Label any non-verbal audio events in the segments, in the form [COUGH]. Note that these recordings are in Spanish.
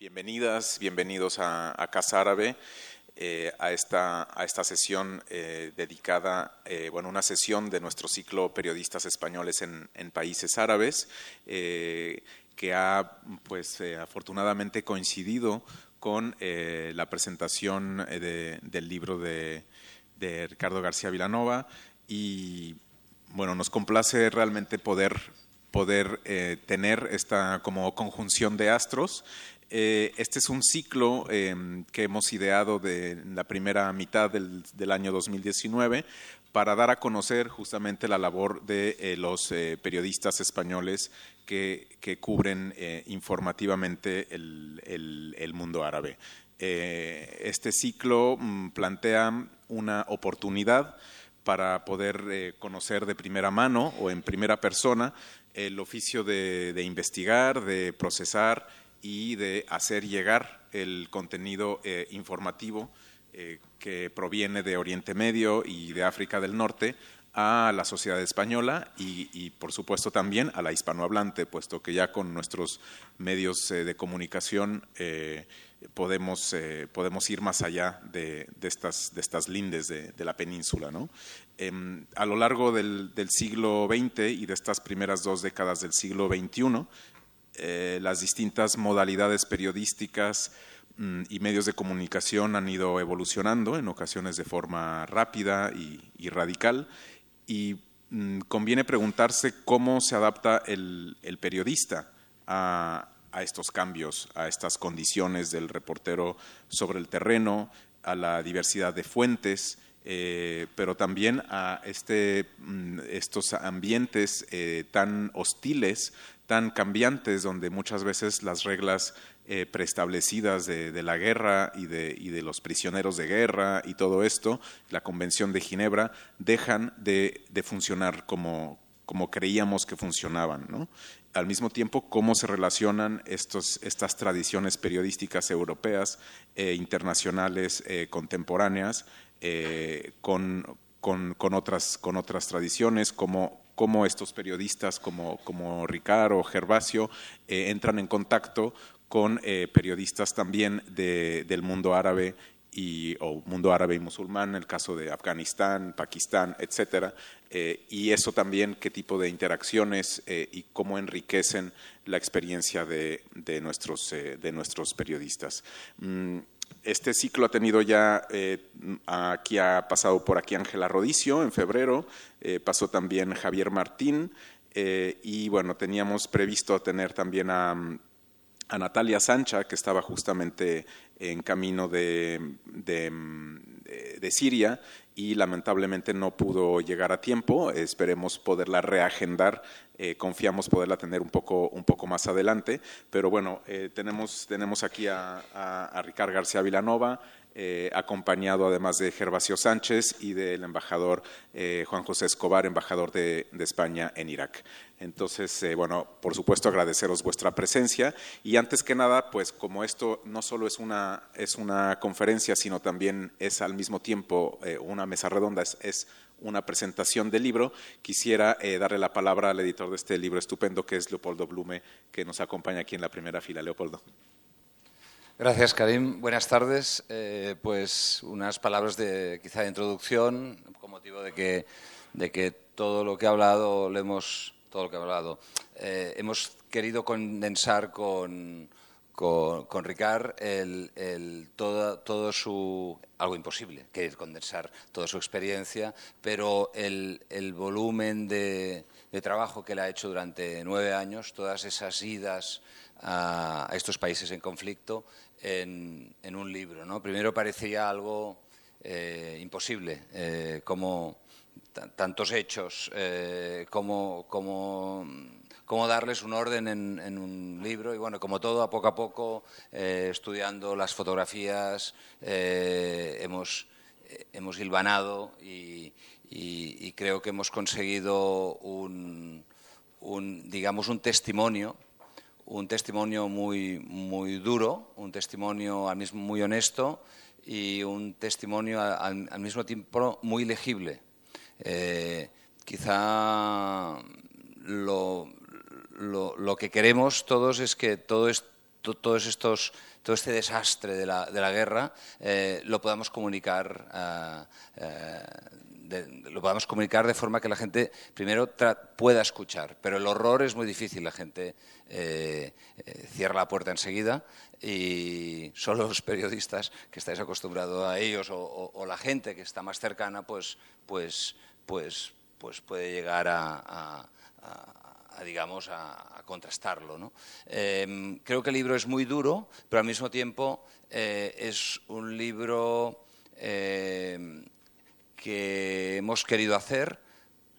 Bienvenidas, bienvenidos a, Casa Árabe, eh, a, esta, a esta sesión eh, dedicada, eh, bueno, una sesión de nuestro ciclo Periodistas Españoles en, Países Árabes, que ha, pues, afortunadamente coincidido con la presentación del libro de, Ricardo García Vilanova. Y, bueno, nos complace realmente poder poder tener esta como conjunción de astros eh, este es un ciclo em, que hemos ideado de la primera mitad del, año 2019 para dar a conocer justamente la labor de eh, los eh, periodistas españoles que, cubren informativamente el, mundo árabe. este ciclo mm, plantea una oportunidad para poder conocer de primera mano o en primera persona el oficio de investigar, de procesar y de hacer llegar el contenido eh, informativo eh, que proviene de Oriente Medio y de África del Norte a la sociedad española y, por supuesto también a la hispanohablante, puesto que ya con nuestros medios eh, de comunicación podemos, podemos, ir más allá de, estas, de estas, lindes de, la península. Em, a lo largo del, siglo XX y de estas primeras dos décadas del siglo XXI, eh, las distintas modalidades periodísticas mm, y medios de comunicación han ido evolucionando, en ocasiones de forma rápida y, radical, y mm, conviene preguntarse cómo se adapta el, periodista a, estos cambios, a estas condiciones del reportero sobre el terreno, a la diversidad de fuentes, eh, pero también a este, mm, estos ambientes eh, tan hostiles tan cambiantes, donde muchas veces las reglas eh, preestablecidas de, la guerra y de, los prisioneros de guerra y todo esto, la Convención de Ginebra, dejan de, funcionar como, creíamos que funcionaban. Al mismo tiempo, cómo se relacionan estas tradiciones periodísticas europeas e internacionales eh, contemporáneas con, otras, con otras tradiciones, como cómo estos periodistas como, como Ricardo Gervasio eh, entran en contacto con eh, periodistas también del mundo árabe y, o mundo árabe y musulmán, el caso de Afganistán, Pakistán, etcétera, eh, y eso también qué tipo de interacciones y cómo enriquecen la experiencia de, de nuestros, de nuestros periodistas. Mm, este ciclo ha tenido ya, eh, aquí ha pasado por aquí Ángela Rodicio en febrero, eh, pasó también Javier Martín eh, y bueno, teníamos previsto tener también a, Natalia Sancha, que estaba justamente en camino de, de Siria y lamentablemente no pudo llegar a tiempo. Esperemos poderla reagendar. Eh, confiamos poderla tener un poco, un poco más adelante. Pero bueno, eh, tenemos, tenemos aquí a, a, a Ricardo García Vilanova, eh, acompañado además de Gervasio Sánchez y del embajador eh, Juan José Escobar, embajador de, España en Irak. Entonces, eh, bueno, por supuesto agradeceros vuestra presencia y antes que nada, pues como esto no solo es una, es una conferencia, sino también es al mismo tiempo una mesa redonda, es, una presentación del libro, quisiera darle la palabra al editor de este libro estupendo que es Leopoldo Blume, que nos acompaña aquí en la primera fila. Leopoldo. Gracias, Karim. Buenas tardes. Eh, pues unas palabras de quizá de introducción, con motivo de que, de que todo lo que he hablado, lo hemos, todo lo que he hablado, eh, hemos querido condensar con, con, Ricard el, el, todo, todo, su algo imposible, que es condensar toda su experiencia, pero el, el volumen de, de, trabajo que él ha hecho durante nueve años, todas esas idas a, estos países en conflicto, en, un libro. ¿no? Primero parecía algo eh, imposible, eh, como tantos hechos, eh, como, como, darles un orden en, un libro y bueno, como todo, a poco a poco, estudiando las fotografías, hemos, hemos hilvanado y, creo que hemos conseguido un, digamos, un testimonio un testimonio muy, muy duro, un testimonio al mismo muy honesto y un testimonio al, mismo tiempo muy legible. Eh, quizá lo, lo, que queremos todos es que todo, todos estos, todo este desastre de la, de la guerra lo podamos comunicar lo podamos comunicar de forma que la gente primero pueda escuchar. Pero el horror es muy difícil, la gente eh, eh, cierra la puerta enseguida y solo los periodistas que estáis acostumbrados a ellos o, la gente que está más cercana, pues, pues, pues, pues puede llegar a, digamos, a, contrastarlo. Em, creo que el libro es muy duro, pero al mismo tiempo eh, es un libro em, que hemos querido hacer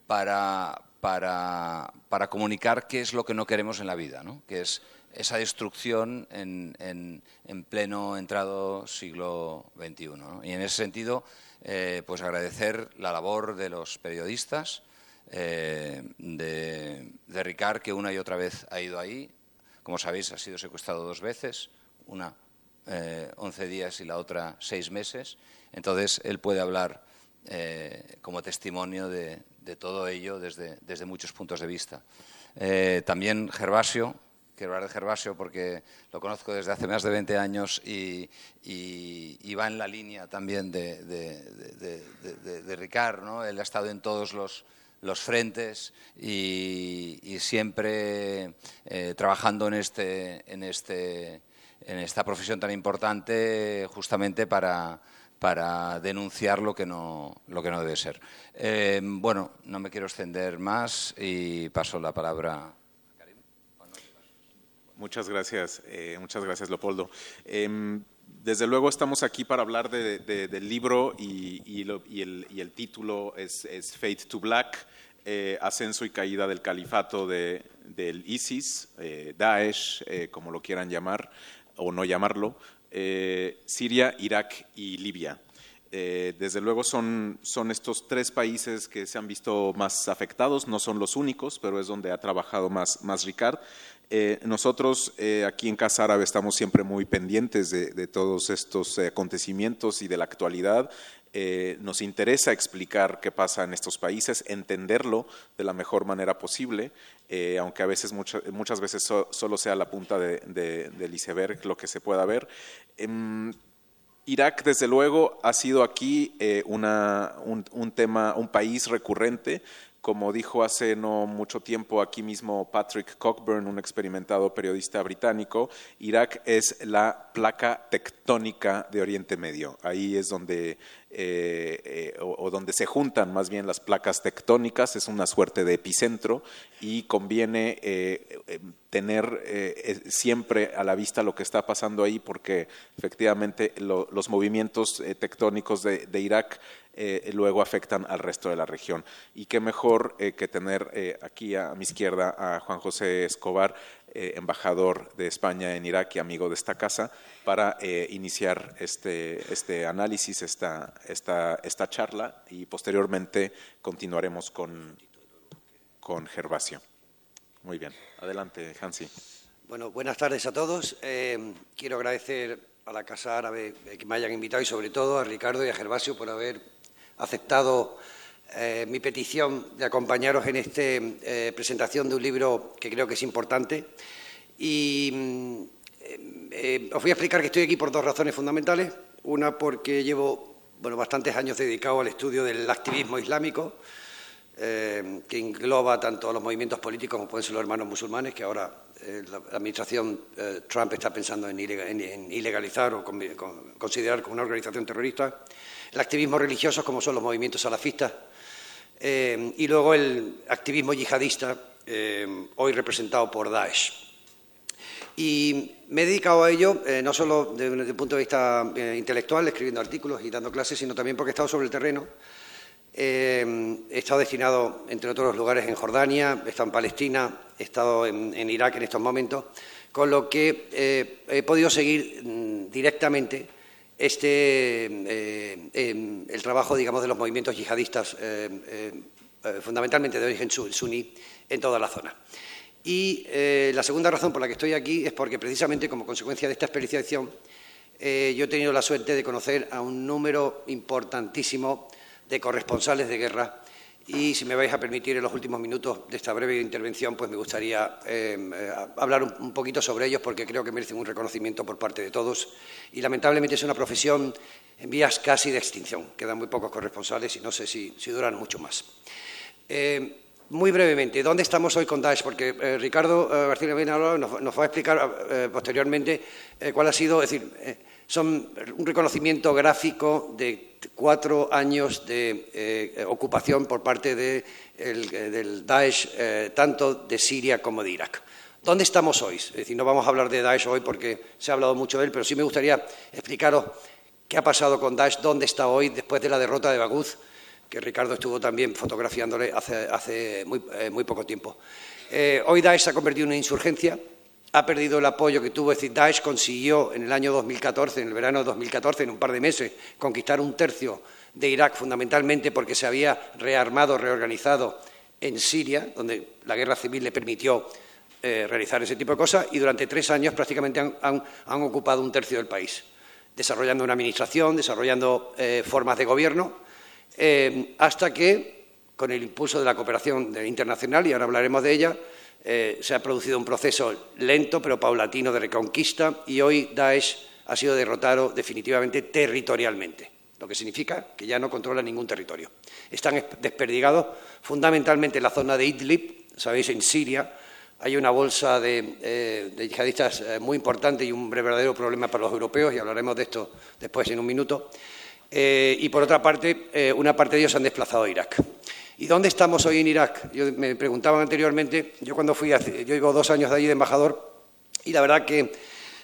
para, para, para, comunicar qué es lo que no queremos en la vida, ¿no? que es esa destrucción en, en, pleno entrado siglo XXI. Y en ese sentido, eh, pues agradecer la labor de los periodistas, eh, de, de Ricard, que una y otra vez ha ido ahí. Como sabéis, ha sido secuestrado dos veces, una eh, 11 días y la otra seis meses. Entonces, él puede hablar eh, como testimonio de, todo ello desde, desde, muchos puntos de vista. Eh, también Gervasio, quiero hablar de Gervasio porque lo conozco desde hace más de 20 años y, va en la línea también de, de, Ricard. ¿no? Él ha estado en todos los, los frentes y, siempre eh, trabajando en, este, en, este, en esta profesión tan importante justamente para para denunciar lo que no, lo que no debe ser. Eh, bueno, no me quiero extender más y paso la palabra. Muchas gracias, eh, muchas gracias, Leopoldo. Em, desde luego estamos aquí para hablar del libro y, el, título es, Fate to Black, eh, ascenso y caída del califato de, del ISIS, Daesh, como lo quieran llamar o no llamarlo, eh, Siria, Irak y Libia. Eh, desde luego son, son, estos tres países que se han visto más afectados, no son los únicos, pero es donde ha trabajado más, más Ricard. Eh, nosotros aquí en Casa Árabe estamos siempre muy pendientes de, de todos estos acontecimientos y de la actualidad. Eh, nos interesa explicar qué pasa en estos países, entenderlo de la mejor manera posible, eh, aunque a veces, muchas veces solo sea la punta de, del iceberg lo que se pueda ver. Em, Irak, desde luego, ha sido aquí eh, un, tema, un país recurrente. Como dijo hace no mucho tiempo aquí mismo Patrick Cockburn, un experimentado periodista británico, Irak es la placa tectónica de Oriente Medio. Ahí es donde eh, eh, o, donde se juntan más bien las placas tectónicas, es una suerte de epicentro y conviene eh, tener siempre a la vista lo que está pasando ahí porque efectivamente los movimientos tectónicos de, de Irak luego afectan al resto de la región. Y qué mejor que tener aquí a mi izquierda a Juan José Escobar, eh, embajador de España en Irak y amigo de esta casa, para eh, iniciar este, este análisis, esta, esta, esta, charla y posteriormente continuaremos con, con Gervasio. Muy bien, adelante, Hansi. Bueno, buenas tardes a todos. Eh, quiero agradecer a la Casa Árabe que me hayan invitado y sobre todo a Ricardo y a Gervasio por haber aceptado eh, mi petición de acompañaros en esta eh, presentación de un libro que creo que es importante. Y mm, eh, os voy a explicar que estoy aquí por dos razones fundamentales. Una, porque llevo bueno, bastantes años dedicado al estudio del activismo islámico, que engloba tanto los movimientos políticos como pueden ser los hermanos musulmanes, que ahora la, administración Trump está pensando en, ilegalizar o considerar como una organización terrorista. El activismo religioso, como son los movimientos salafistas, eh, y luego el activismo yihadista, eh, hoy representado por Daesh. Y me he dedicado a ello eh, no solo desde, el punto de vista intelectual, escribiendo artículos y dando clases, sino también porque he estado sobre el terreno. he estado destinado, entre otros lugares, en Jordania, he estado en Palestina, he estado en, Irak en estos momentos, con lo que he podido seguir mm, directamente este, eh, em, el trabajo, digamos, de los movimientos yihadistas, eh, eh, fundamentalmente de origen suní, en toda la zona. Y la segunda razón por la que estoy aquí es porque, precisamente, como consecuencia de esta especialización, yo he tenido la suerte de conocer a un número importantísimo de corresponsales de guerra y si me vais a permitir en los últimos minutos de esta breve intervención, pues me gustaría em, eh, hablar un, poquito sobre ellos porque creo que merecen un reconocimiento por parte de todos y lamentablemente es una profesión en vías casi de extinción. Quedan muy pocos corresponsales y no sé si, duran mucho más. Em, muy brevemente, ¿dónde estamos hoy con Daesh? Porque eh, Ricardo eh, García nos, nos, va a explicar posteriormente cuál ha sido, es decir, son un reconocimiento gráfico de cuatro años de eh, ocupación por parte de del Daesh, eh, tanto de Siria como de Irak. ¿Dónde estamos hoy? Es decir, no vamos a hablar de Daesh hoy porque se ha hablado mucho de él, pero sí me gustaría explicaros qué ha pasado con Daesh, dónde está hoy después de la derrota de Baguz, que Ricardo estuvo también fotografiándole hace, muy, eh, muy, poco tiempo. hoy Daesh se ha convertido en una insurgencia, ha perdido el apoyo que tuvo. Es decir, Daesh consiguió en el año 2014, en el verano de 2014, en un par de meses, conquistar un tercio de Irak, fundamentalmente porque se había rearmado, reorganizado en Siria, donde la guerra civil le permitió eh, realizar ese tipo de cosas, y durante tres años prácticamente han, ocupado un tercio del país, desarrollando una administración, desarrollando eh, formas de gobierno, eh, hasta que, con el impulso de la cooperación internacional, y ahora hablaremos de ella, eh, se ha producido un proceso lento pero paulatino de reconquista y hoy Daesh ha sido derrotado definitivamente territorialmente, lo que significa que ya no controla ningún territorio. Están desperdigados fundamentalmente en la zona de Idlib, sabéis, en Siria, hay una bolsa de, eh, yihadistas eh, muy importante y un verdadero problema para los europeos, y hablaremos de esto después en un minuto. y por otra parte, una parte de ellos se han desplazado a Irak. ¿Y dónde estamos hoy en Irak? Yo, me preguntaban anteriormente, yo cuando fui, yo llevo dos años de allí de embajador, y la verdad que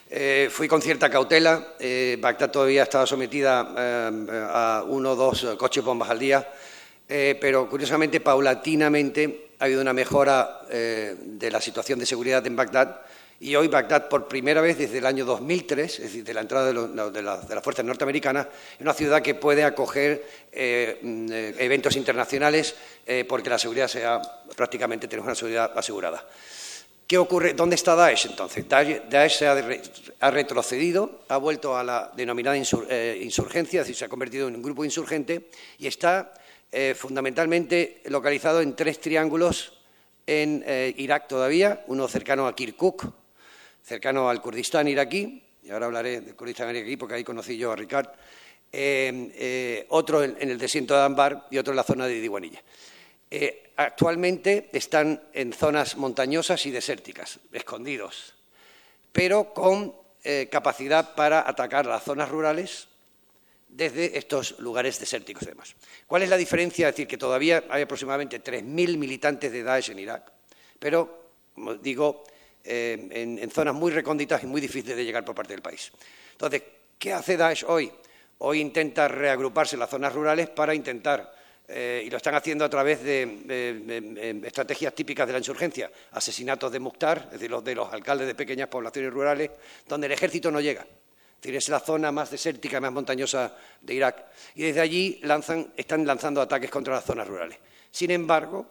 eh, fui con cierta cautela. Eh, Bagdad todavía estaba sometida eh, a uno o dos coches bombas al día, pero curiosamente, paulatinamente, ha habido una mejora de la situación de seguridad en Bagdad y hoy Bagdad, por primera vez desde el año 2003, es decir, de la entrada de, las fuerzas norteamericanas, es una ciudad que puede acoger eh, mm, eh, eventos internacionales eh, porque la seguridad sea prácticamente tenemos una seguridad asegurada. ¿Qué ocurre? ¿Dónde está Daesh entonces? Daesh, se ha, retrocedido, ha vuelto a la denominada insurgencia, es decir, se ha convertido en un grupo insurgente y está fundamentalmente localizado en tres triángulos en Irak todavía, uno cercano a Kirkuk, cercano al Kurdistán iraquí, y ahora hablaré del Kurdistán iraquí porque ahí conocí yo a Ricard, eh, eh, otro en, el desierto de Ambar y otro en la zona de Diwanilla. Eh, actualmente están en zonas montañosas y desérticas, escondidos, pero con capacidad para atacar las zonas rurales desde estos lugares desérticos y demás. ¿Cuál es la diferencia? Es decir, que todavía hay aproximadamente 3.000 militantes de Daesh en Irak, pero, como digo, eh, en, zonas muy recónditas y muy difíciles de llegar por parte del país. Entonces, ¿qué hace Daesh hoy? Hoy intenta reagruparse en las zonas rurales para intentar, eh, y lo están haciendo a través de, estrategias típicas de la insurgencia, asesinatos de Mukhtar, es decir, los de los alcaldes de pequeñas poblaciones rurales, donde el ejército no llega. Es decir, es la zona más desértica, más montañosa de Irak. Y desde allí están lanzando ataques contra las zonas rurales. Sin embargo,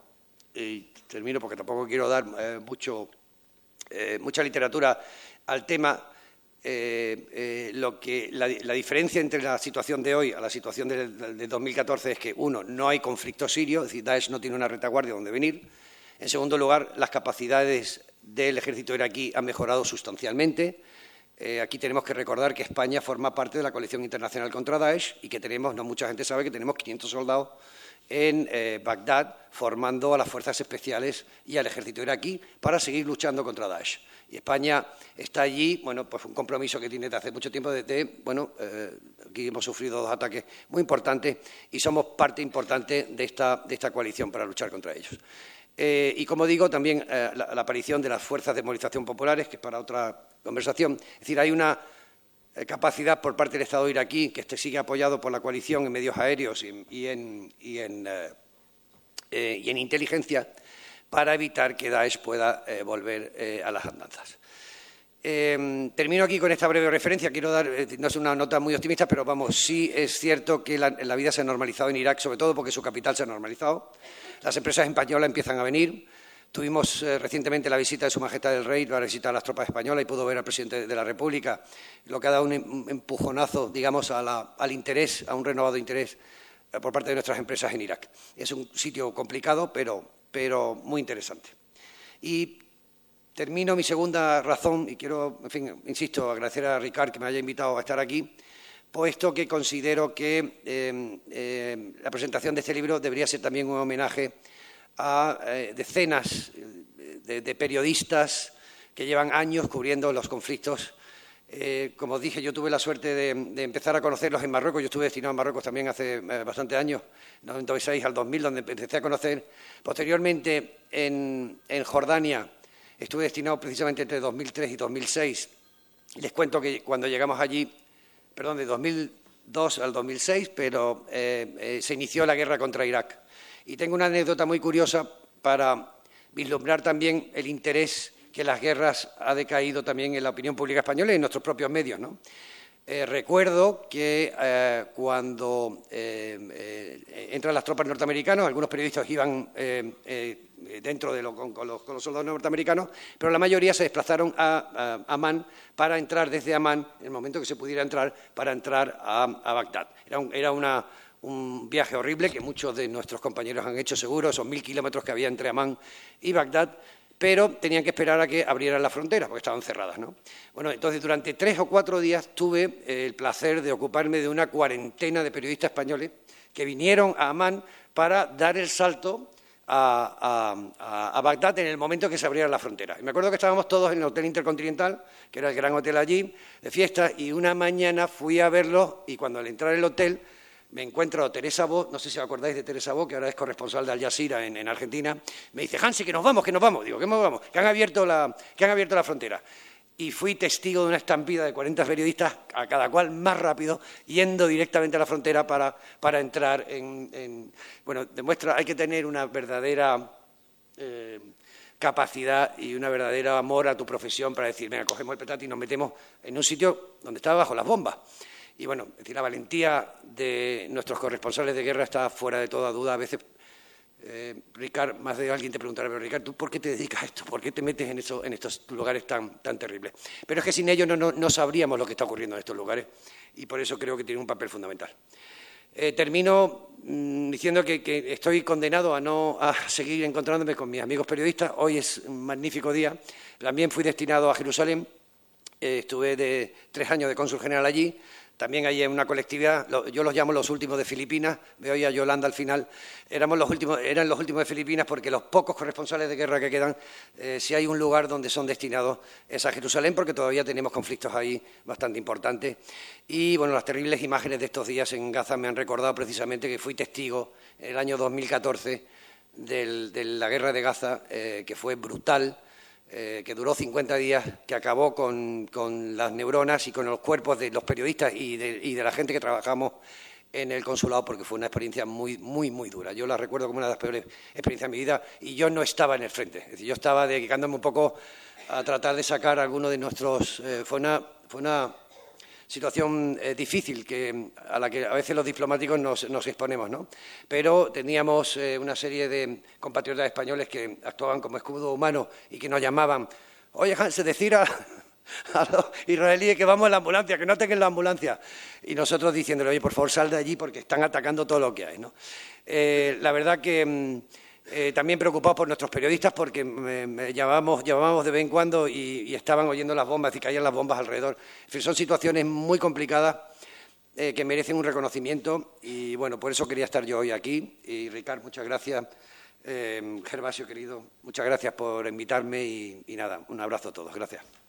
y termino porque tampoco quiero dar eh, mucho eh, mucha literatura al tema, eh, eh, lo que, la, diferencia entre la situación de hoy a la situación de, 2014 es que, uno, no hay conflicto sirio, es decir, Daesh no tiene una retaguardia donde venir. En segundo lugar, las capacidades del ejército iraquí han mejorado sustancialmente. aquí tenemos que recordar que España forma parte de la coalición internacional contra Daesh y que tenemos, no mucha gente sabe que tenemos 500 soldados en eh, Bagdad, formando a las fuerzas especiales y al ejército iraquí para seguir luchando contra Daesh. Y España está allí, bueno, pues un compromiso que tiene desde hace mucho tiempo, desde, bueno, eh, aquí hemos sufrido dos ataques muy importantes y somos parte importante de esta, de esta coalición para luchar contra ellos. Eh, y como digo, también la, la, aparición de las fuerzas de movilización populares, que es para otra conversación. Es decir, hay una capacidad por parte del Estado iraquí, que este sigue apoyado por la coalición en medios aéreos y, en, eh, eh, y, en, inteligencia, para evitar que Daesh pueda volver a las andanzas. termino aquí con esta breve referencia. Quiero dar, no es una nota muy optimista, pero vamos, sí es cierto que la, vida se ha normalizado en Irak, sobre todo porque su capital se ha normalizado. Las empresas españolas empiezan a venir. Tuvimos eh, recientemente la visita de Su Majestad el Rey para visitar a las tropas españolas y pudo ver al presidente de la República, lo que ha dado un em-, empujonazo, digamos, al interés, a un renovado interés por parte de nuestras empresas en Irak. Es un sitio complicado, pero, pero muy interesante. Y termino mi segunda razón, y quiero, en fin, insisto, agradecer a Ricard que me haya invitado a estar aquí, puesto que considero que em, em, la presentación de este libro debería ser también un homenaje a eh, decenas de, periodistas que llevan años cubriendo los conflictos. Eh, como dije, yo tuve la suerte de, empezar a conocerlos en Marruecos. Yo estuve destinado en Marruecos también hace eh, bastante años, 96 al 2000, donde empecé a conocer. Posteriormente, en, Jordania, estuve destinado precisamente entre 2003 y 2006. Les cuento que cuando llegamos allí perdón, de 2002 al 2006, pero eh, eh, se inició la guerra contra Irak. Y tengo una anécdota muy curiosa para vislumbrar también el interés que las guerras ha decaído también en la opinión pública española y en nuestros propios medios. Eh, recuerdo que cuando entran las tropas norteamericanas, algunos periodistas iban eh, dentro de lo, con, los, soldados norteamericanos, pero la mayoría se desplazaron a, Amán para entrar desde Amán, en el momento que se pudiera entrar, para entrar a, Bagdad. Era, un, viaje horrible que muchos de nuestros compañeros han hecho seguro, esos mil kilómetros que había entre Amán y Bagdad, pero tenían que esperar a que abrieran las fronteras, porque estaban cerradas. ¿no? Bueno, entonces durante tres o cuatro días tuve el placer de ocuparme de una cuarentena de periodistas españoles que vinieron a Amán para dar el salto a, Bagdad en el momento que se abriera la frontera. Y me acuerdo que estábamos todos en el Hotel Intercontinental, que era el gran hotel allí, de fiesta, y una mañana fui a verlo y cuando al entrar al hotel me encuentro Teresa Bo, no sé si os acordáis de Teresa Bo, que ahora es corresponsal de Al Jazeera en, Argentina, me dice, Hansi, que nos vamos, que nos vamos. Digo, que nos vamos, que han abierto la, que han abierto la frontera y fui testigo de una estampida de 40 periodistas, a cada cual más rápido, yendo directamente a la frontera para, para entrar en, Bueno, demuestra, hay que tener una verdadera eh, capacidad y una verdadera amor a tu profesión para decir, venga, cogemos el petate y nos metemos en un sitio donde estaba bajo las bombas. Y bueno, decir, la valentía de nuestros corresponsales de guerra está fuera de toda duda. A veces eh, Ricard, más de alguien te preguntará, pero Ricard, ¿tú por qué te dedicas a esto? ¿Por qué te metes en, eso, estos lugares tan, tan terribles? Pero es que sin ellos no, sabríamos lo que está ocurriendo en estos lugares y por eso creo que tiene un papel fundamental. Eh, termino mm, diciendo que, estoy condenado a no a seguir encontrándome con mis amigos periodistas. Hoy es un magnífico día. También fui destinado a Jerusalén. Eh, estuve de tres años de cónsul general allí. También hay una colectividad, yo los llamo los últimos de Filipinas, veo a Yolanda al final, éramos los últimos, eran los últimos de Filipinas porque los pocos corresponsales de guerra que quedan, eh, si hay un lugar donde son destinados es a Jerusalén porque todavía tenemos conflictos ahí bastante importantes. Y bueno, las terribles imágenes de estos días en Gaza me han recordado precisamente que fui testigo el año 2014 de la guerra de Gaza, eh, que fue brutal, eh, que duró 50 días, que acabó con, las neuronas y con los cuerpos de los periodistas y de, la gente que trabajamos en el consulado, porque fue una experiencia muy, muy, muy dura. Yo la recuerdo como una de las peores experiencias de mi vida y yo no estaba en el frente. Es decir, yo estaba dedicándome un poco a tratar de sacar alguno de nuestros... Eh, fue una, fue una situación eh, difícil que, a la que a veces los diplomáticos nos, exponemos, ¿no? Pero teníamos eh, una serie de compatriotas españoles que actuaban como escudo humano y que nos llamaban, oye, Hans, decir a, a los israelíes que vamos en la ambulancia, que no tengan la ambulancia. Y nosotros diciéndole, oye, por favor, sal de allí porque están atacando todo lo que hay. Eh, la verdad que... Mm, eh, también preocupados por nuestros periodistas porque me, llamábamos, de vez en cuando y, estaban oyendo las bombas y caían las bombas alrededor. son situaciones muy complicadas eh, que merecen un reconocimiento y bueno, por eso quería estar yo hoy aquí. Y Ricard, muchas gracias. Eh, Gervasio, querido, muchas gracias por invitarme y nada, un abrazo a todos. Gracias.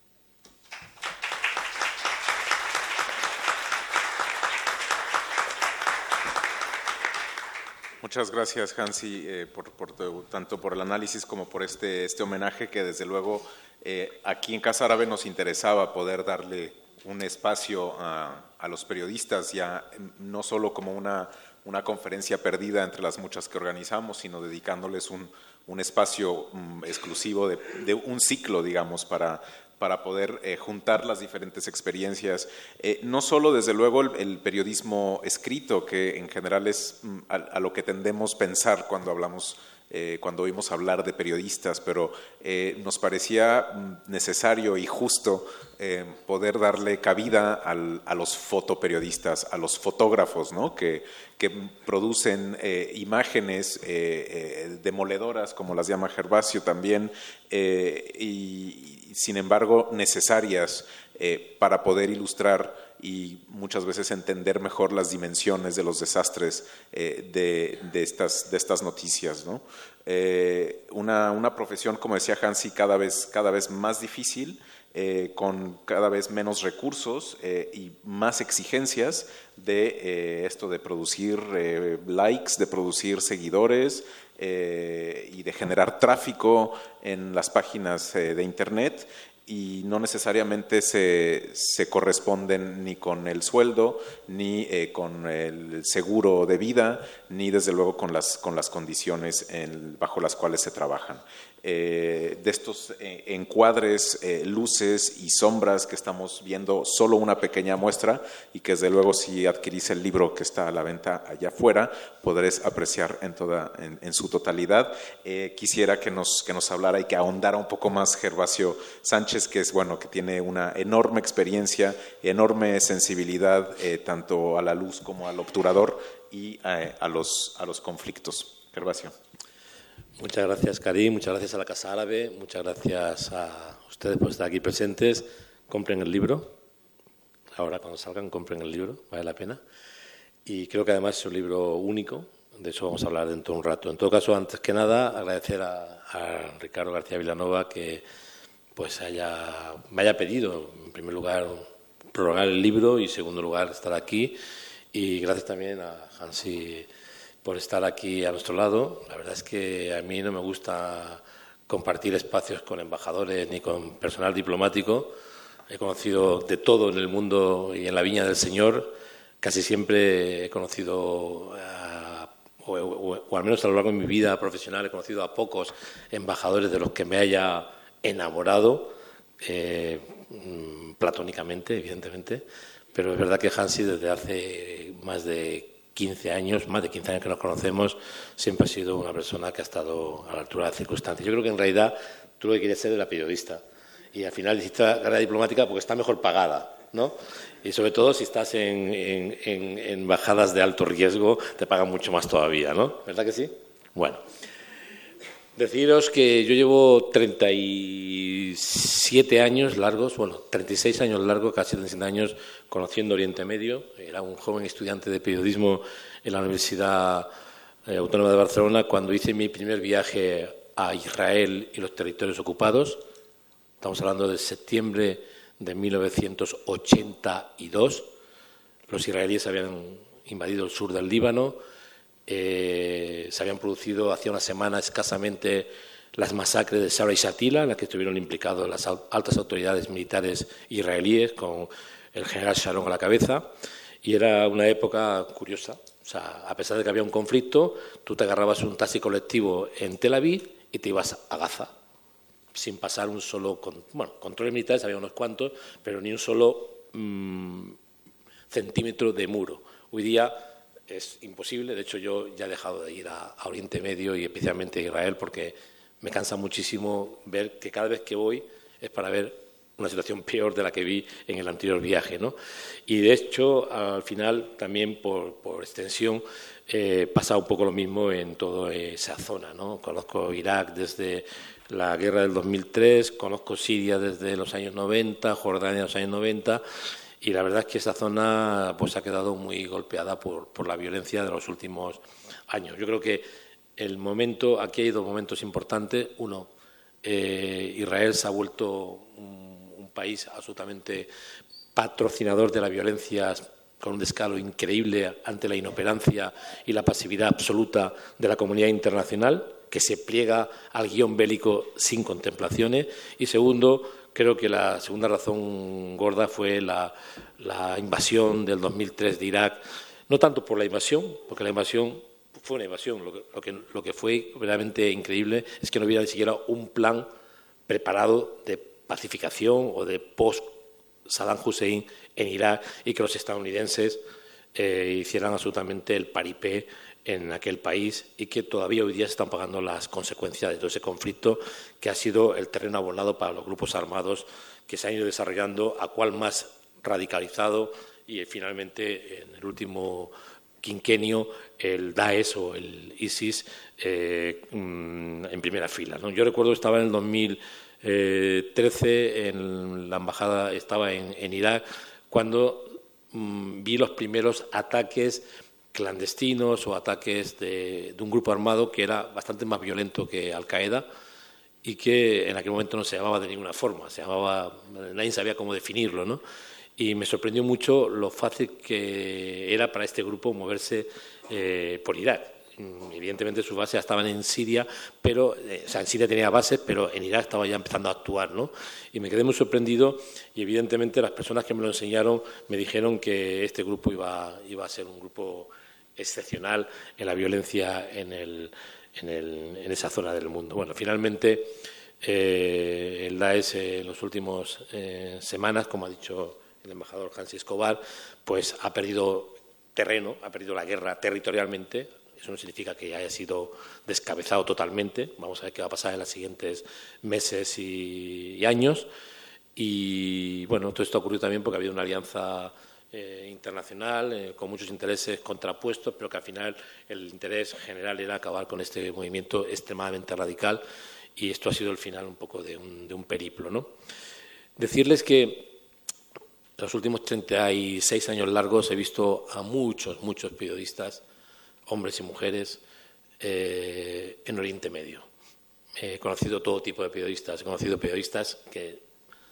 Muchas gracias, Hansi, eh, por, tanto por el análisis como por este, este homenaje que desde luego eh, aquí en Casa Árabe nos interesaba poder darle un espacio a, los periodistas, ya no solo como una, una, conferencia perdida entre las muchas que organizamos, sino dedicándoles un, un espacio mm, exclusivo de, de, un ciclo, digamos, para, para poder eh, juntar las diferentes experiencias, eh, no solo desde luego el, periodismo escrito, que en general es mm, a, lo que tendemos pensar cuando hablamos, eh, cuando oímos hablar de periodistas, pero nos parecía mm, necesario y justo eh, poder darle cabida a los fotoperiodistas, a los fotógrafos, ¿no? que, que producen eh, imágenes eh, demoledoras, como las llama Gervasio también, y, sin embargo necesarias para poder ilustrar y muchas veces entender mejor las dimensiones de los desastres de, de, estas, noticias. ¿no? una, una profesión, como decía Hansi, cada vez, más difícil, eh, con cada vez menos recursos eh, y más exigencias de eh, esto de producir likes, de producir seguidores y de generar tráfico en las páginas de Internet y no necesariamente se, se, corresponden ni con el sueldo, ni con el seguro de vida, ni desde luego con las, con las condiciones bajo las cuales se trabajan. Eh, de estos eh, encuadres, eh, luces y sombras que estamos viendo solo una pequeña muestra y que desde luego si adquirís el libro que está a la venta allá afuera podréis apreciar en, toda, en, su totalidad. quisiera que nos, que nos hablara y que ahondara un poco más Gervasio Sánchez, que es bueno, que tiene una enorme experiencia, enorme sensibilidad tanto a la luz como al obturador y a, los, a los conflictos. Gervasio. Muchas gracias, Karim. Muchas gracias a la Casa Árabe. Muchas gracias a ustedes por estar aquí presentes. Compren el libro. Ahora, cuando salgan, compren el libro. Vale la pena. Y creo que además es un libro único. De eso vamos a hablar dentro de un rato. En todo caso, antes que nada, agradecer a, Ricardo García Villanova que pues haya, me haya pedido, en primer lugar, prolongar el libro y, en segundo lugar, estar aquí. Y gracias también a Hansi por estar aquí a nuestro lado. La verdad es que a mí no me gusta compartir espacios con embajadores ni con personal diplomático. He conocido de todo en el mundo y en la viña del Señor. Casi siempre he conocido, o, al menos a lo largo de mi vida profesional, he conocido a pocos embajadores de los que me haya enamorado, eh, mm, platónicamente, evidentemente. Pero es verdad que Hansi desde hace más de 15 años, más de 15 años que nos conocemos, siempre ha sido una persona que ha estado a la altura de las circunstancias. Yo creo que en realidad tú lo que quieres ser era periodista. Y al final hiciste la carrera diplomática porque está mejor pagada, ¿no? Y sobre todo si estás en, en, bajadas de alto riesgo, te pagan mucho más todavía, ¿no? ¿Verdad que sí? Bueno. Deciros que yo llevo 37 años largos, bueno, 36 años largos, casi 37 años conociendo Oriente Medio. Era un joven estudiante de periodismo en la Universidad eh, Autónoma de Barcelona cuando hice mi primer viaje a Israel y los territorios ocupados. Estamos hablando de septiembre de 1982. Los israelíes habían invadido el sur del Líbano eh, se habían producido hacía una semana escasamente las masacres de Sara y Shatila, en las que estuvieron implicados las altas autoridades militares israelíes, con el general Sharon a la cabeza. Y era una época curiosa. O sea, a pesar de que había un conflicto, tú te agarrabas un taxi colectivo en Tel Aviv y te ibas a Gaza, sin pasar un solo. Bueno, controles militares había unos cuantos, pero ni un solo mm, centímetro de muro. Hoy día es imposible. De hecho, yo ya he dejado de ir a, Oriente Medio y especialmente a Israel porque me cansa muchísimo ver que cada vez que voy es para ver una situación [LAUGHS] peor de la que vi en el anterior viaje. ¿no? Y de hecho, al final, también por, extensión, eh, pasa un poco lo mismo en toda esa zona. ¿no? Conozco Irak desde la guerra del 2003, conozco Siria desde los años 90, Jordania en los años 90 y la verdad es que esa zona pues ha quedado muy golpeada por, por la violencia de los últimos años. Yo creo que el momento, aquí hay dos momentos importantes. Uno, eh, Israel se ha vuelto un, un, país absolutamente patrocinador de la violencia con un descalo increíble ante la inoperancia y la pasividad absoluta de la comunidad internacional, que se pliega al guion bélico sin contemplaciones. Y segundo, Creo que la segunda razón gorda fue la, invasión del 2003 de Irak, no tanto por la invasión, porque la invasión fue una invasión, lo que, lo que, fue realmente increíble es que no hubiera ni siquiera un plan preparado de pacificación o de post-Saddam Hussein en Irak y que los estadounidenses eh, hicieran absolutamente el paripé en aquel país y que todavía hoy día se están pagando las consecuencias de todo ese conflicto que ha sido el terreno abonado para los grupos armados que se han ido desarrollando, a cuál más radicalizado y finalmente en el último quinquenio el Daesh o el ISIS eh, mm, en primera fila. Yo recuerdo estaba en el 2013 en la embajada, estaba en, Irak, cuando mm, vi los primeros ataques clandestinos o ataques de, un grupo armado que era bastante más violento que Al Qaeda y que en aquel momento no se llamaba de ninguna forma, se llamaba, nadie sabía cómo definirlo, ¿no? Y me sorprendió mucho lo fácil que era para este grupo moverse eh, por Irak. Evidentemente sus bases estaban en Siria, pero, eh, o sea, en Siria tenía bases, pero en Irak estaba ya empezando a actuar, ¿no? Y me quedé muy sorprendido y evidentemente las personas que me lo enseñaron me dijeron que este grupo iba, iba a ser un grupo excepcional en la violencia en esa zona del mundo. Bueno, finalmente eh, el Daesh en las últimas eh, semanas, como ha dicho el embajador Hansi Escobar, pues ha perdido terreno, ha perdido la guerra territorialmente. Eso no significa que haya sido descabezado totalmente. Vamos a ver qué va a pasar en los siguientes meses y, y años. Y bueno, todo esto ha ocurrido también porque ha habido una alianza eh, internacional eh, con muchos intereses contrapuestos, pero que al final el interés general era acabar con este movimiento extremadamente radical y esto ha sido el final un poco de un, periplo. ¿no? Decirles que los últimos 36 años largos he visto a muchos, muchos periodistas, hombres y mujeres, eh, en Oriente Medio. He conocido todo tipo de periodistas, he conocido periodistas que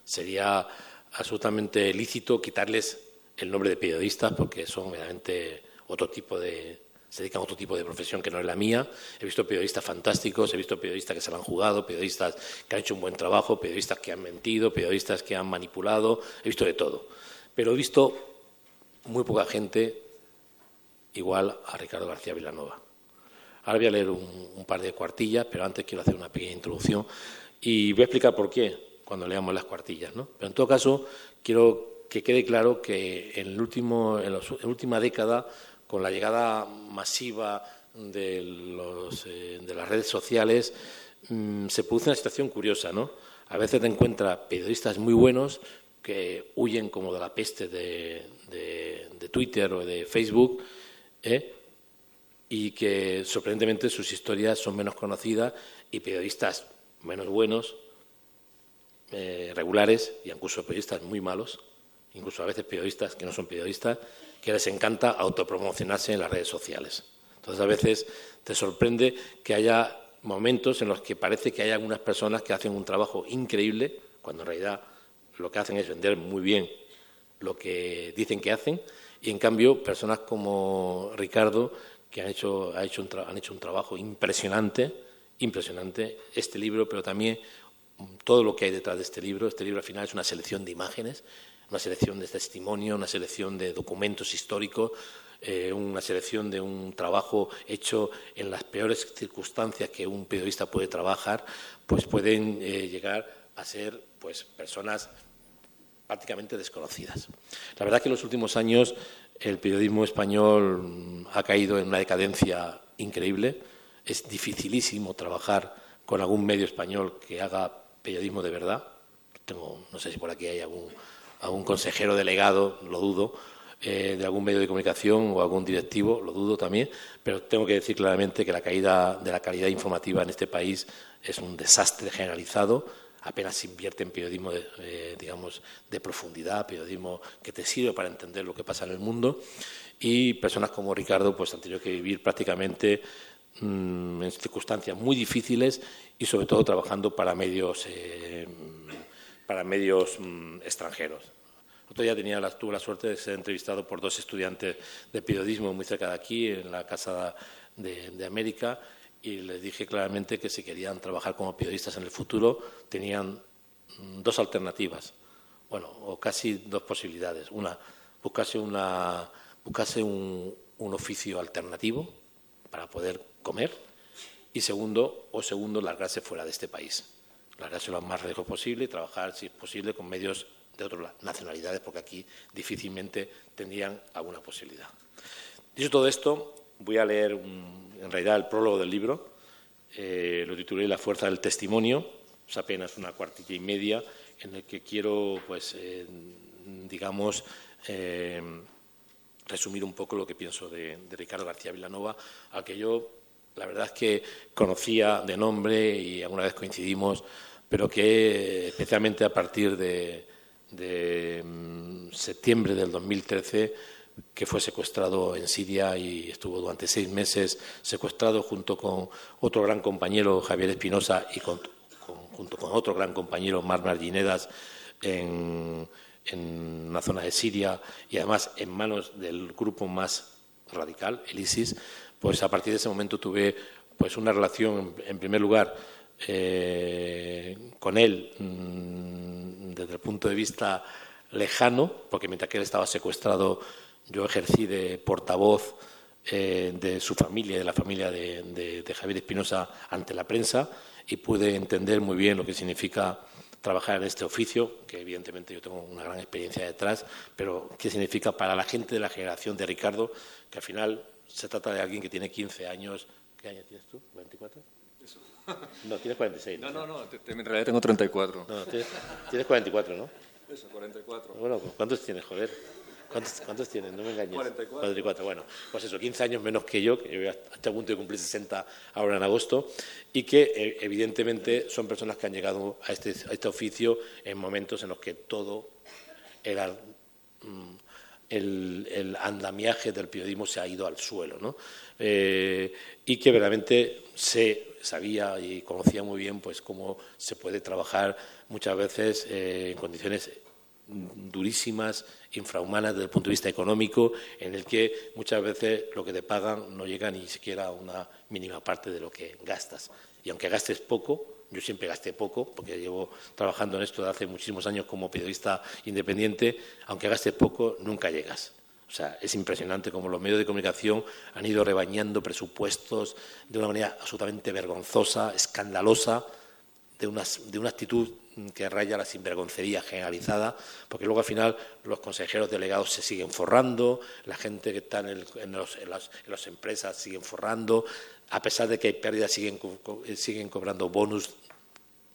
sería absolutamente lícito quitarles el nombre de periodistas porque son realmente otro tipo de se dedican a otro tipo de profesión que no es la mía. He visto periodistas fantásticos, he visto periodistas que se la han jugado, periodistas que han hecho un buen trabajo, periodistas que han mentido, periodistas que han manipulado, he visto de todo. Pero he visto muy poca gente igual a Ricardo García Villanova. Ahora voy a leer un, un par de cuartillas, pero antes quiero hacer una pequeña introducción y voy a explicar por qué cuando leamos las cuartillas. ¿no? Pero en todo caso, quiero que quede claro que en, la última década, con la llegada masiva de, los, eh, de las redes sociales, mm, se produce una situación curiosa, ¿no? A veces te encuentras periodistas muy buenos que huyen como de la peste de, Twitter o de Facebook, ¿eh? y que sorprendentemente sus historias son menos conocidas y periodistas menos buenos, eh, regulares, y incluso periodistas muy malos, incluso a veces periodistas que no son periodistas, que les encanta autopromocionarse en las redes sociales. Entonces, a veces te sorprende que haya momentos en los que parece que hay algunas personas que hacen un trabajo increíble, cuando en realidad lo que hacen es vender muy bien lo que dicen que hacen, y en cambio personas como Ricardo, que han hecho, un, han hecho un trabajo impresionante, impresionante, este libro, pero también todo lo que hay detrás de este libro. Este libro al final es una selección de imágenes, una selección de testimonio, una selección de documentos históricos, eh, una selección de un trabajo hecho en las peores circunstancias que un periodista puede trabajar, pues pueden eh, llegar a ser pues personas prácticamente desconocidas. La verdad es que en los últimos años el periodismo español mm, ha caído en una decadencia increíble. Es dificilísimo trabajar con algún medio español que haga periodismo de verdad. Tengo, no sé si por aquí hay algún a un consejero delegado, lo dudo, eh, de algún medio de comunicación o algún directivo, lo dudo también, pero tengo que decir claramente que la caída de la calidad informativa en este país es un desastre generalizado. Apenas se invierte en periodismo, de, eh, digamos, de profundidad, periodismo que te sirve para entender lo que pasa en el mundo. Y personas como Ricardo pues, han tenido que vivir prácticamente mm, en circunstancias muy difíciles y, sobre todo, trabajando para medios eh, para medios mm, extranjeros. Otro día tenía la, tuve la suerte de ser entrevistado por dos estudiantes de periodismo muy cerca de aquí, en la Casa de, América, y les dije claramente que si querían trabajar como periodistas en el futuro tenían dos alternativas, bueno, o casi dos posibilidades. Una, buscarse, una, buscarse un, un oficio alternativo para poder comer, y segundo, o segundo, largarse fuera de este país largarse lo más lejos posible y trabajar, si es posible, con medios de otras nacionalidades, porque aquí difícilmente tendrían alguna posibilidad. Dicho todo esto, voy a leer en realidad el prólogo del libro. Eh, lo titulé La fuerza del testimonio, es apenas una cuartilla y media, en el que quiero, pues, eh, digamos, eh, resumir un poco lo que pienso de, Ricardo García Villanova, al que yo, la verdad es que conocía de nombre y alguna vez coincidimos, pero que especialmente a partir de, mm, septiembre del 2013 que fue secuestrado en Siria y estuvo durante seis meses secuestrado junto con otro gran compañero, Javier Espinosa, y junto con otro gran compañero, Mar Marginedas, en, en una zona de Siria y además en manos del grupo más radical, el ISIS, pues a partir de ese momento tuve pues una relación, en primer lugar, eh, con él mm, desde el punto de vista lejano, porque mientras que él estaba secuestrado, yo ejercí de portavoz eh, de su familia, de la familia de, de Javier Espinosa ante la prensa, y pude entender muy bien lo que significa trabajar en este oficio, que evidentemente yo tengo una gran experiencia detrás, pero qué significa para la gente de la generación de Ricardo, que al final se trata de alguien que tiene 15 años. ¿Qué año tienes tú? ¿24? [LAUGHS] No, tienes 46. No, no, no, en realidad tengo 34. No, tienes, tienes 44, ¿no? Eso, 44. Bueno, ¿cuántos tienes, joder? ¿Cuántos, ¿Cuántos, tienes? No me engañes. 44. 44. Bueno, pues eso, 15 años menos que yo, que hasta a punto de cumplir 60 ahora en agosto, y que eh, evidentemente son personas que han llegado a este, a este oficio en momentos en los que todo era. Mm, el, andamiaje del periodismo se ha ido al suelo, ¿no? Eh, y que verdaderamente se sabía y conocía muy bien pues cómo se puede trabajar muchas veces eh, en condiciones durísimas, infrahumanas desde el punto de vista económico, en el que muchas veces lo que te pagan no llega ni siquiera a una mínima parte de lo que gastas. Y aunque gastes poco, yo siempre gasté poco, porque llevo trabajando en esto desde hace muchísimos años como periodista independiente, aunque gastes poco, nunca llegas. O sea, es impresionante cómo los medios de comunicación han ido rebañando presupuestos de una manera absolutamente vergonzosa, escandalosa, de una, de una actitud que raya la sinvergoncería generalizada, porque luego al final los consejeros delegados se siguen forrando, la gente que está en, las, empresas siguen forrando, a pesar de que hay pérdidas siguen, siguen cobrando bonus.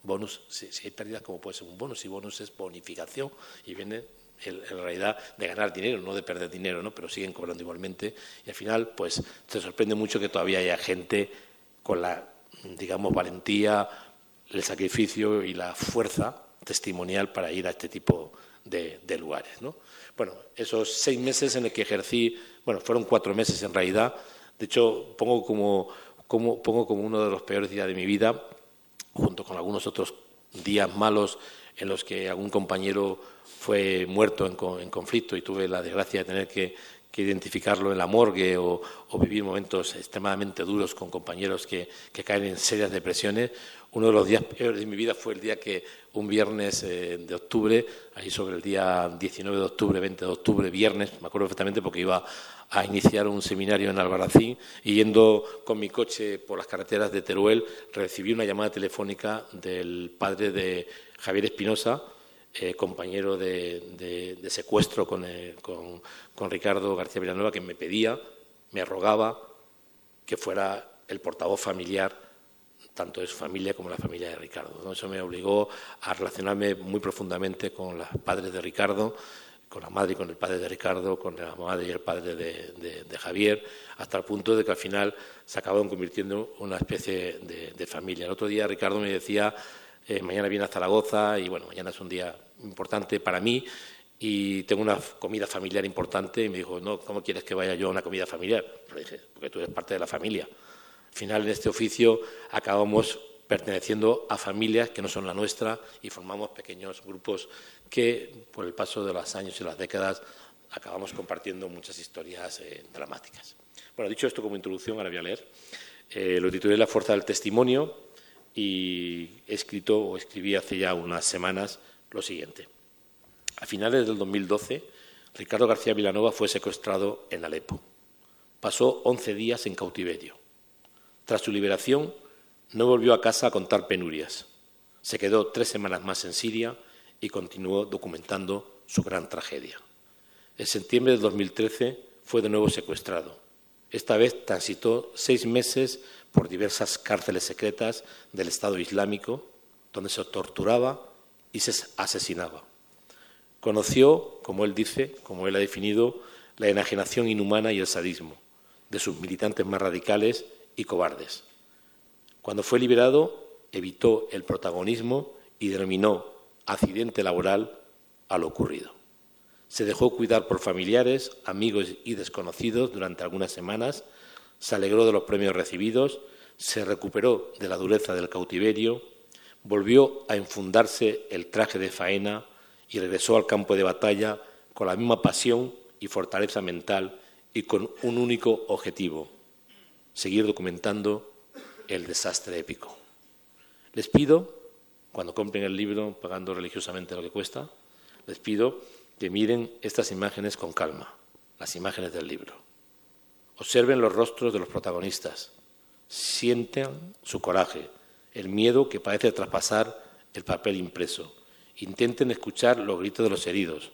Bonus, si, hay pérdidas, como puede ser un bonus? Si bonus es bonificación y viene en realidad de ganar dinero, no de perder dinero, ¿no? pero siguen cobrando igualmente. Y al final, pues, te sorprende mucho que todavía haya gente con la, digamos, valentía el sacrificio y la fuerza testimonial para ir a este tipo de, lugares. ¿no? Bueno, esos seis meses en el que ejercí, bueno, fueron cuatro meses en realidad, de hecho pongo como, como, pongo como uno de los peores días de mi vida, junto con algunos otros días malos en los que algún compañero fue muerto en conflicto y tuve la desgracia de tener que identificarlo en la morgue o, vivir momentos extremadamente duros con compañeros que, caen en serias depresiones. Uno de los días peores de mi vida fue el día que un viernes eh, de octubre, ahí sobre el día 19 de octubre, 20 de octubre, viernes, me acuerdo perfectamente porque iba a iniciar un seminario en Albarracín y yendo con mi coche por las carreteras de Teruel recibí una llamada telefónica del padre de Javier Espinosa, eh, compañero de, secuestro eh, con, Ricardo García Villanueva, que me pedía, me rogaba que fuera el portavoz familiar, tanto de su familia como la familia de Ricardo. Eso me obligó a relacionarme muy profundamente con los padres de Ricardo, con la madre y con el padre de Ricardo, con la madre y el padre de, Javier, hasta el punto de que al final se acabaron convirtiendo en una especie de, familia. El otro día Ricardo me decía eh, mañana viene a Zaragoza y bueno, mañana es un día importante para mí y tengo una comida familiar importante y me dijo, no, ¿cómo quieres que vaya yo a una comida familiar? Le dije, porque tú eres parte de la familia. Al final, en este oficio acabamos perteneciendo a familias que no son la nuestra y formamos pequeños grupos que, por el paso de los años y las décadas, acabamos compartiendo muchas historias eh, dramáticas. Bueno, dicho esto como introducción, ahora voy a leer. Eh, lo titulé La fuerza del testimonio y he escrito o escribí hace ya unas semanas lo siguiente. A finales del 2012, Ricardo García Vilanova fue secuestrado en Alepo. Pasó 11 días en cautiverio. Tras su liberación, no volvió a casa a contar penurias. Se quedó tres semanas más en Siria y continuó documentando su gran tragedia. En septiembre de 2013 fue de nuevo secuestrado. Esta vez transitó seis meses por diversas cárceles secretas del Estado Islámico, donde se torturaba y se asesinaba. Conoció, como él dice, como él ha definido, la enajenación inhumana y el sadismo de sus militantes más radicales y cobardes. Cuando fue liberado, evitó el protagonismo y denominó accidente laboral a lo ocurrido. Se dejó cuidar por familiares, amigos y desconocidos durante algunas semanas, se alegró de los premios recibidos, se recuperó de la dureza del cautiverio, volvió a enfundarse el traje de faena y regresó al campo de batalla con la misma pasión y fortaleza mental y con un único objetivo, seguir documentando el desastre épico. Les pido, cuando compren el libro pagando religiosamente lo que cuesta, les pido que miren estas imágenes con calma, las imágenes del libro. Observen los rostros de los protagonistas, sientan su coraje, el miedo que parece traspasar el papel impreso. Intenten escuchar los gritos de los heridos.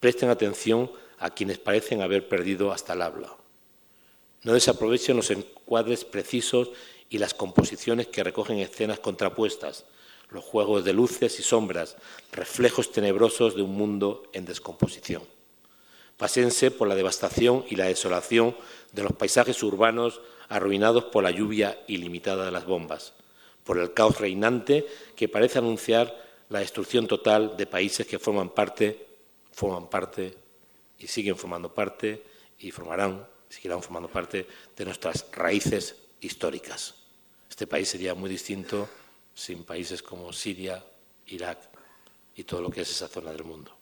Presten atención a quienes parecen haber perdido hasta el habla. No desaprovechen los encuadres precisos y las composiciones que recogen escenas contrapuestas, los juegos de luces y sombras, reflejos tenebrosos de un mundo en descomposición. Pásense por la devastación y la desolación de los paisajes urbanos arruinados por la lluvia ilimitada de las bombas, por el caos reinante que parece anunciar la destrucción total de países que forman parte, forman parte y siguen formando parte y formarán, seguirán formando parte de nuestras raíces históricas. Este país sería muy distinto sin países como Siria, Irak y todo lo que es esa zona del mundo.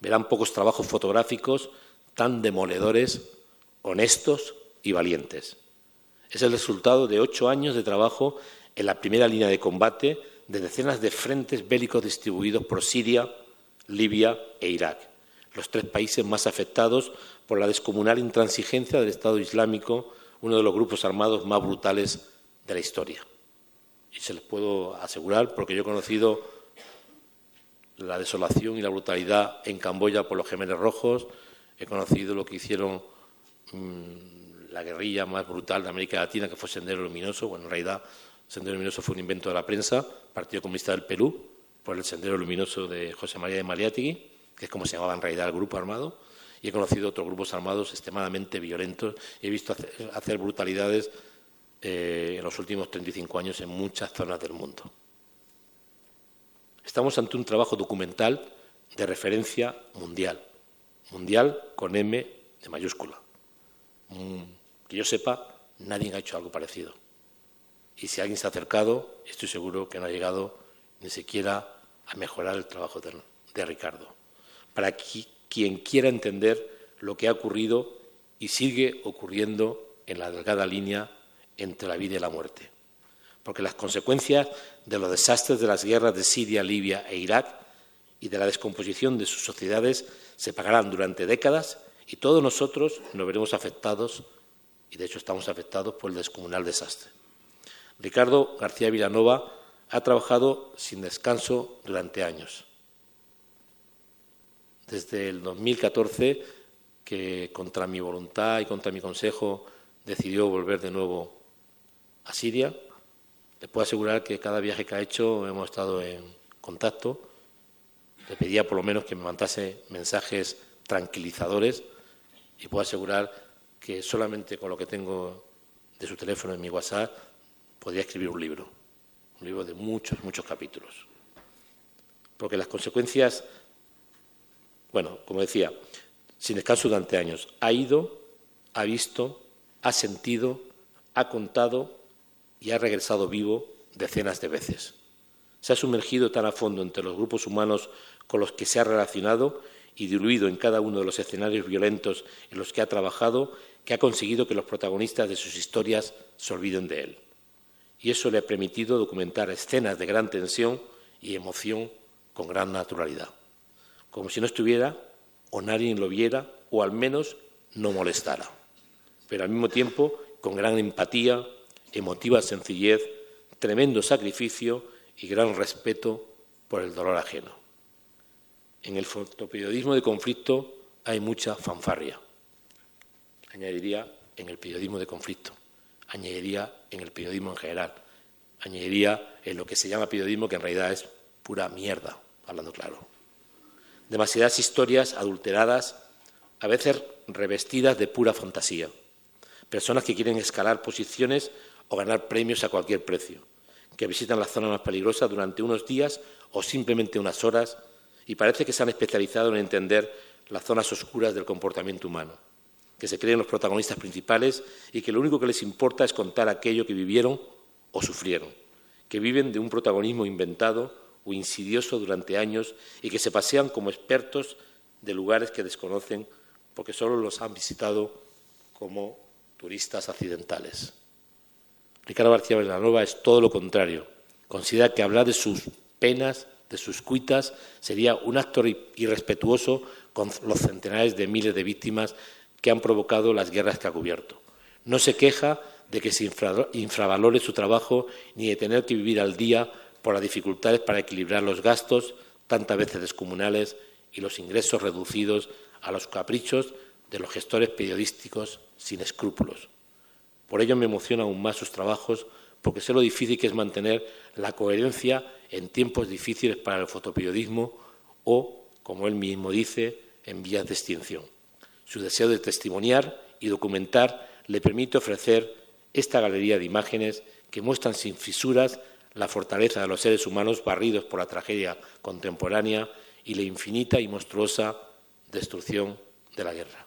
Verán pocos trabajos fotográficos tan demoledores, honestos y valientes. Es el resultado de ocho años de trabajo en la primera línea de combate de decenas de frentes bélicos distribuidos por Siria, Libia e Irak, los tres países más afectados por la descomunal intransigencia del Estado Islámico, uno de los grupos armados más brutales de la historia. Y se les puedo asegurar, porque yo he conocido la desolación y la brutalidad en Camboya por los gemelos rojos, he conocido lo que hicieron mm, la guerrilla más brutal de América Latina, que fue Sendero Luminoso. Bueno, en realidad, Sendero Luminoso fue un invento de la prensa, Partido Comunista del Perú, por el Sendero Luminoso de José María de Maliatigui, que es como se llamaba en realidad el grupo armado. Y he conocido otros grupos armados extremadamente violentos y he visto hacer, brutalidades eh, en los últimos 35 años en muchas zonas del mundo. Estamos ante un trabajo documental de referencia mundial, mundial con M de mayúscula. Mm, que yo sepa, nadie ha hecho algo parecido. Y si alguien se ha acercado, estoy seguro que no ha llegado ni siquiera a mejorar el trabajo de, de Ricardo. Para quien quiera entender lo que ha ocurrido y sigue ocurriendo en la delgada línea entre la vida y la muerte. Porque las consecuencias de los desastres de las guerras de Siria, Libia e Irak y de la descomposición de sus sociedades se pagarán durante décadas y todos nosotros nos veremos afectados, y de hecho estamos afectados por el descomunal desastre. Ricardo García Villanova ha trabajado sin descanso durante años. Desde el 2014, que contra mi voluntad y contra mi consejo decidió volver de nuevo a Siria, le puedo asegurar que cada viaje que ha hecho hemos estado en contacto. Le pedía por lo menos que me mandase mensajes tranquilizadores y puedo asegurar que solamente con lo que tengo de su teléfono en mi WhatsApp podría escribir un libro, un libro de muchos, muchos capítulos. Porque las consecuencias, bueno, como decía, sin descanso durante años, ha ido, ha visto, ha sentido, ha contado y ha regresado vivo decenas de veces. Se ha sumergido tan a fondo entre los grupos humanos con los que se ha relacionado y diluido en cada uno de los escenarios violentos en los que ha trabajado que ha conseguido que los protagonistas de sus historias se olviden de él. Y eso le ha permitido documentar escenas de gran tensión y emoción con gran naturalidad, como si no estuviera o nadie lo viera o al menos no molestara, pero al mismo tiempo con gran empatía, emotiva sencillez, tremendo sacrificio y gran respeto por el dolor ajeno. En el fotoperiodismo de conflicto hay mucha fanfarria. Añadiría en el periodismo de conflicto, añadiría en el periodismo en general, añadiría en lo que se llama periodismo, que en realidad es pura mierda, hablando claro. Demasiadas historias adulteradas, a veces revestidas de pura fantasía. Personas que quieren escalar posiciones o ganar premios a cualquier precio, que visitan la zona más peligrosa durante unos días o simplemente unas horas y parece que se han especializado en entender las zonas oscuras del comportamiento humano, que se creen los protagonistas principales y que lo único que les importa es contar aquello que vivieron o sufrieron, que viven de un protagonismo inventado o insidioso durante años y que se pasean como expertos de lugares que desconocen porque solo los han visitado como turistas accidentales. Ricardo García Villanova es todo lo contrario. Considera que hablar de sus penas, de sus cuitas, sería un acto irrespetuoso con los centenares de miles de víctimas que han provocado las guerras que ha cubierto. No se queja de que se infravalore su trabajo ni de tener que vivir al día por las dificultades para equilibrar los gastos, tantas veces descomunales, y los ingresos reducidos a los caprichos de los gestores periodísticos sin escrúpulos. Por ello me emociona aún más sus trabajos, porque sé lo difícil que es mantener la coherencia en tiempos difíciles para el fotoperiodismo o, como él mismo dice, en vías de extinción. Su deseo de testimoniar y documentar le permite ofrecer esta galería de imágenes que muestran sin fisuras la fortaleza de los seres humanos barridos por la tragedia contemporánea y la infinita y monstruosa destrucción de la guerra.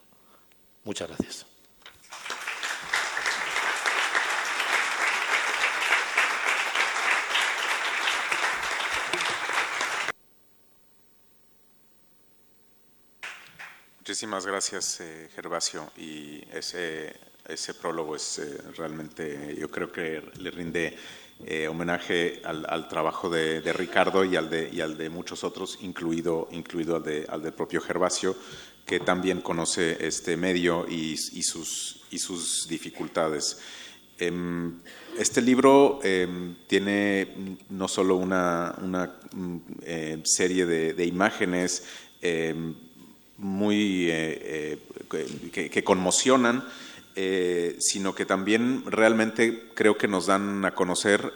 Muchas gracias. Muchísimas gracias, eh, Gervasio. Y ese, ese prólogo es eh, realmente, yo creo que le rinde eh, homenaje al, trabajo de, Ricardo y al de, muchos otros, incluido, incluido al, de, al del propio Gervasio, que también conoce este medio y, sus, dificultades. Em, este libro em, tiene no solo una, mm, serie de, imágenes, em, muy eh, eh, que, conmocionan, eh, sino que también realmente creo que nos dan a conocer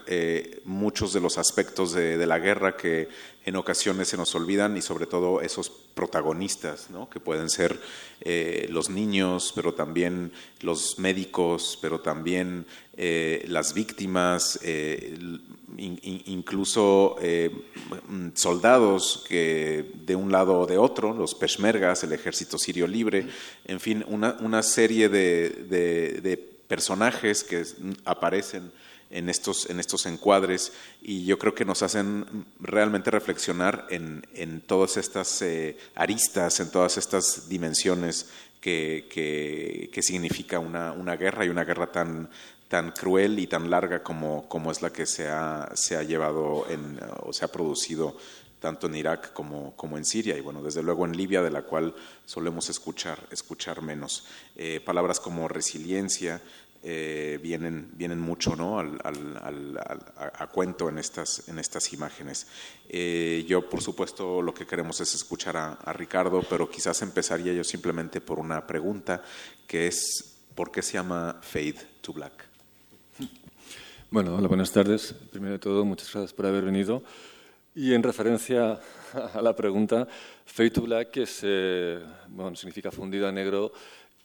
muchos de los aspectos de, la guerra que en ocasiones se nos olvidan y sobre todo esos protagonistas, que pueden ser los niños, pero también los médicos, pero también las víctimas, incluso eh, soldados que de un lado o de otro, los peshmergas, el ejército sirio libre, en fin, una, serie de, personajes que aparecen en estos, en estos encuadres y yo creo que nos hacen realmente reflexionar en, todas estas eh, aristas, en todas estas dimensiones que, que, significa una, una, guerra y una guerra tan, tan cruel y tan larga como, como es la que se ha, se ha llevado en, o se ha producido tanto en Irak como, como, en Siria y bueno, desde luego en Libia, de la cual solemos escuchar, escuchar menos. Eh, palabras como resiliencia eh, vienen, vienen mucho ¿no? al, al, a, cuento en estas, en estas imágenes. Eh, yo, por supuesto, lo que queremos es escuchar a, a Ricardo, pero quizás empezaría yo simplemente por una pregunta, que es, ¿por qué se llama Fade to Black? Bueno, hola, buenas tardes. Primero de todo, muchas gracias por haber venido. Y en referencia a la pregunta, Fade to Black es, eh, bueno, significa fundida a negro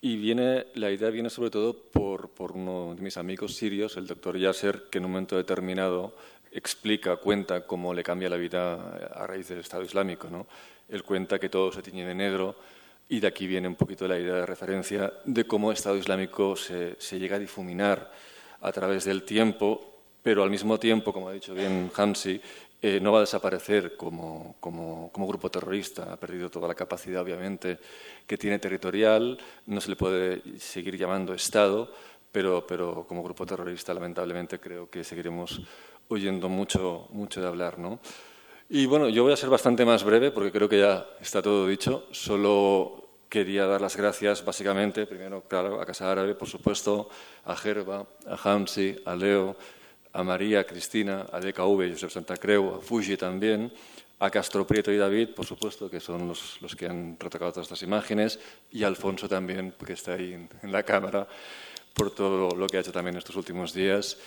y viene, la idea viene sobre todo por, por uno de mis amigos sirios, el doctor Yasser, que en un momento determinado explica, cuenta cómo le cambia la vida a raíz del Estado Islámico. ¿no? Él cuenta que todo se tiñe de negro y de aquí viene un poquito la idea de referencia de cómo el Estado Islámico se, se llega a difuminar a través del tiempo, pero al mismo tiempo, como ha dicho bien Hansi, eh, no va a desaparecer como, grupo terrorista. Ha perdido toda la capacidad, obviamente, que tiene territorial. No se le puede seguir llamando Estado, pero, pero como grupo terrorista, lamentablemente, creo que seguiremos oyendo mucho, mucho de hablar. ¿no? Y bueno, yo voy a ser bastante más breve porque creo que ya está todo dicho. Solo quería dar las gracias básicamente, primero, claro, a Casa Árabe, por supuesto, a Gerba, a Hamsi, a Leo, a María, a Cristina, a DKV, Josep Santa Creu, a Fuji también, a Castro Prieto y David, por supuesto, que son los, los que han retocado todas estas imágenes, y a Alfonso también, que está ahí en, la cámara, por todo lo que ha hecho también estos últimos días.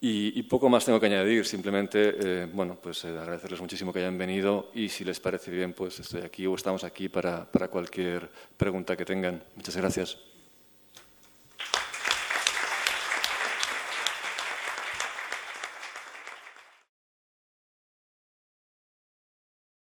Y, poco más tengo que añadir, simplemente eh, bueno, pues, eh, agradecerles muchísimo que hayan venido y si les parece bien, pues estoy aquí o estamos aquí para, para cualquier pregunta que tengan. Muchas gracias.